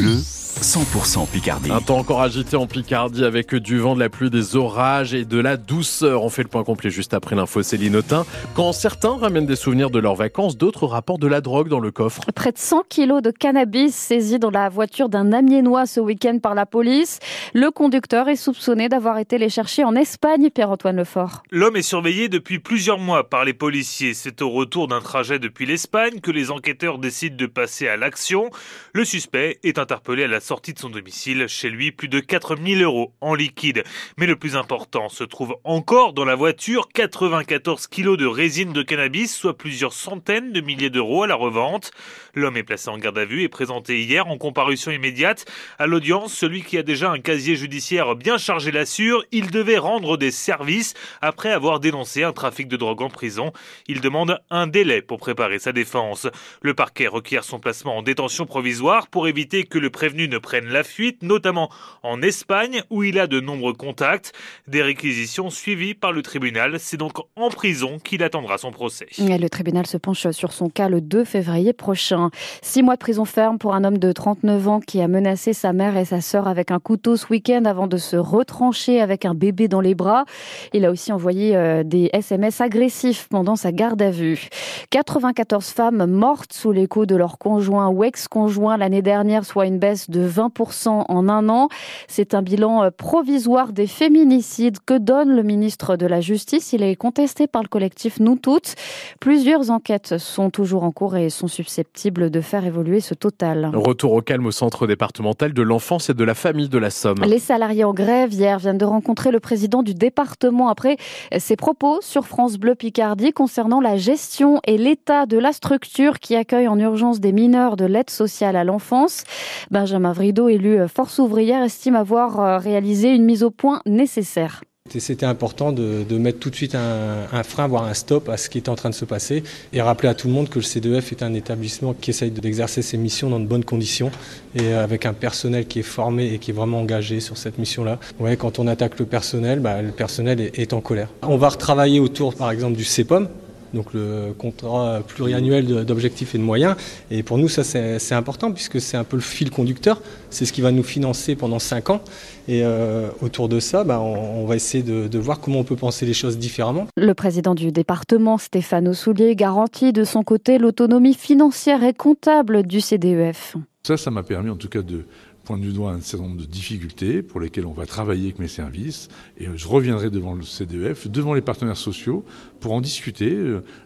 Bleu, 100% Picardie. Un temps encore agité en Picardie avec du vent, de la pluie, des orages et de la douceur. On fait le point complet juste après l'info Céline Autain. Quand certains ramènent des souvenirs de leurs vacances, d'autres rapportent de la drogue dans le coffre. Près de 100 kilos de cannabis saisis dans la voiture d'un Amiénois ce week-end par la police. Le conducteur est soupçonné d'avoir été les chercher en Espagne, Pierre-Antoine Lefort. L'homme est surveillé depuis plusieurs mois par les policiers. C'est au retour d'un trajet depuis l'Espagne que les enquêteurs décident de passer à l'action. Le suspect est interpellé à la sortie de son domicile. Chez lui, plus de 4000 euros en liquide. Mais le plus important se trouve encore dans la voiture. 94 kilos de résine de cannabis, soit plusieurs centaines de milliers d'euros à la revente. L'homme est placé en garde à vue et présenté hier en comparution immédiate. À l'audience, celui qui a déjà un casier judiciaire bien chargé l'assure. Il devait rendre des services après avoir dénoncé un trafic de drogue en prison. Il demande un délai pour préparer sa défense. Le parquet requiert son placement en détention provisoire pour éviter que le prévenu ne prenne la fuite, notamment en Espagne où il a de nombreux contacts. Des réquisitions suivies par le tribunal. C'est donc en prison qu'il attendra son procès. Le tribunal se penche sur son cas le 2 février prochain. Six mois de prison ferme pour un homme de 39 ans qui a menacé sa mère et sa sœur avec un couteau ce week-end avant de se retrancher avec un bébé dans les bras. Il a aussi envoyé euh, des SMS agressifs pendant sa garde à vue. 94 femmes mortes sous les coups de leur conjoint ou ex-conjoint l'année dernière, soit une baisse de 20% en un an. C'est un bilan euh, provisoire des féminicides que donne le ministre de la Justice. Il est contesté par le collectif Nous Toutes. Plusieurs enquêtes sont toujours en cours et sont susceptibles de faire évoluer ce total. Retour au calme au centre départemental de l'enfance et de la famille de la Somme. Les salariés en grève hier viennent de rencontrer le président du département après ses propos sur France Bleu Picardie concernant la gestion et l'état de la structure qui accueille en urgence des mineurs de l'aide sociale à l'enfance. Benjamin Vrido, élu Force ouvrière, estime avoir euh, réalisé une mise au point nécessaire. C'était important de, mettre tout de suite un, frein, voire un stop à ce qui est en train de se passer et rappeler à tout le monde que le C2F est un établissement qui essaye d'exercer ses missions dans de bonnes conditions et avec un personnel qui est formé et qui est vraiment engagé sur cette mission-là. Ouais, quand on attaque le personnel, bah, le personnel est en colère. On va retravailler autour, par exemple, du CEPOM, donc le contrat pluriannuel d'objectifs et de moyens. Et pour nous, ça c'est important puisque c'est un peu le fil conducteur. C'est ce qui va nous financer pendant 5 ans. Et euh, autour de ça, bah, on, on, va essayer de, de, voir comment on peut penser les choses différemment. Le président du département, Stéphane Soulier, garantit de son côté l'autonomie financière et comptable du CDEF. Ça, ça m'a permis en tout cas de pointe du doigt un certain nombre de difficultés pour lesquelles on va travailler avec mes services et je reviendrai devant le CDF, devant les partenaires sociaux pour en discuter.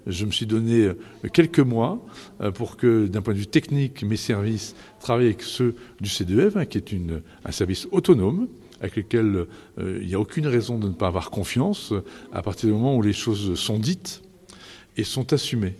Je me suis donné quelques mois pour que d'un point de vue technique, mes services travaillent avec ceux du CDF, hein, qui est une, un service autonome avec lequel euh, il n'y a aucune raison de ne pas avoir confiance à partir du moment où les choses sont dites et sont assumées.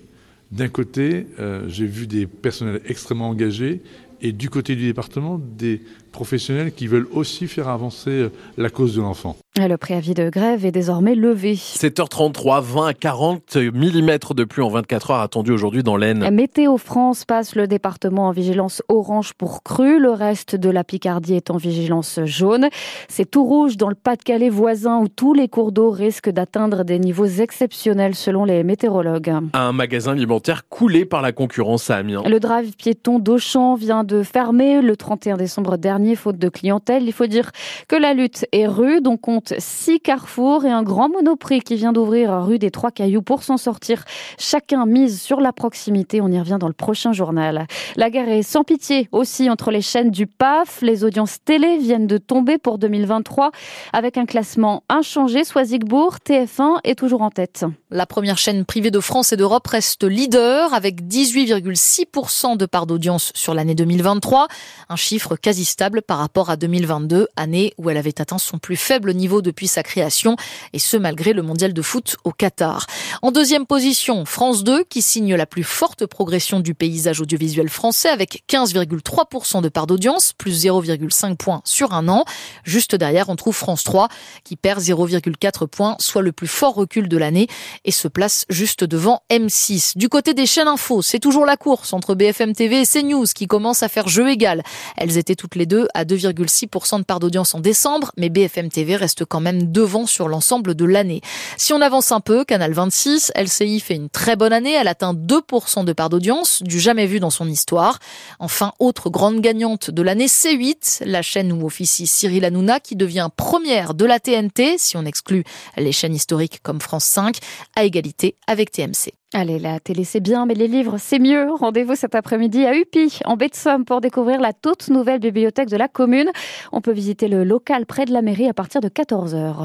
D'un côté, euh, j'ai vu des personnels extrêmement engagés et du côté du département, des professionnels qui veulent aussi faire avancer la cause de l'enfant. Le préavis de grève est désormais levé. 7h33, 20 à 40 mm de pluie en 24 heures attendu aujourd'hui dans l'Aisne. Météo France passe le département en vigilance orange pour crue. Le reste de la Picardie est en vigilance jaune. C'est tout rouge dans le Pas-de-Calais voisin où tous les cours d'eau risquent d'atteindre des niveaux exceptionnels selon les météorologues. Un magasin alimentaire coulé par la concurrence à Amiens. Le drive piéton d'Auchan vient de fermer le 31 décembre dernier faute de clientèle. Il faut dire que la lutte est rude. On compte six carrefours et un grand monoprix qui vient d'ouvrir rue des Trois Cailloux pour s'en sortir. Chacun mise sur la proximité. On y revient dans le prochain journal. La guerre est sans pitié aussi entre les chaînes du PAF. Les audiences télé viennent de tomber pour 2023 avec un classement inchangé. Soisigbourg, TF1 est toujours en tête. La première chaîne privée de France et d'Europe reste leader avec 18,6% de part d'audience sur l'année 2023. Un chiffre quasi stable par rapport à 2022, année où elle avait atteint son plus faible niveau depuis sa création, et ce malgré le mondial de foot au Qatar. En deuxième position, France 2, qui signe la plus forte progression du paysage audiovisuel français avec 15,3% de part d'audience, plus 0,5 points sur un an. Juste derrière, on trouve France 3, qui perd 0,4 points, soit le plus fort recul de l'année, et se place juste devant M6. Du côté des chaînes info, c'est toujours la course entre BFM TV et CNews qui commencent à faire jeu égal. Elles étaient toutes les deux à 2,6% de part d'audience en décembre, mais BFM TV reste quand même devant sur l'ensemble de l'année. Si on avance un peu, Canal 26, LCI fait une très bonne année. Elle atteint 2% de part d'audience, du jamais vu dans son histoire. Enfin, autre grande gagnante de l'année, C8, la chaîne où officie Cyril Hanouna, qui devient première de la TNT, si on exclut les chaînes historiques comme France 5, à égalité avec TMC. Allez, la télé c'est bien, mais les livres c'est mieux. Rendez-vous cet après-midi à Upi, en baie de Somme, pour découvrir la toute nouvelle bibliothèque de la commune. On peut visiter le local près de la mairie à partir de 14h.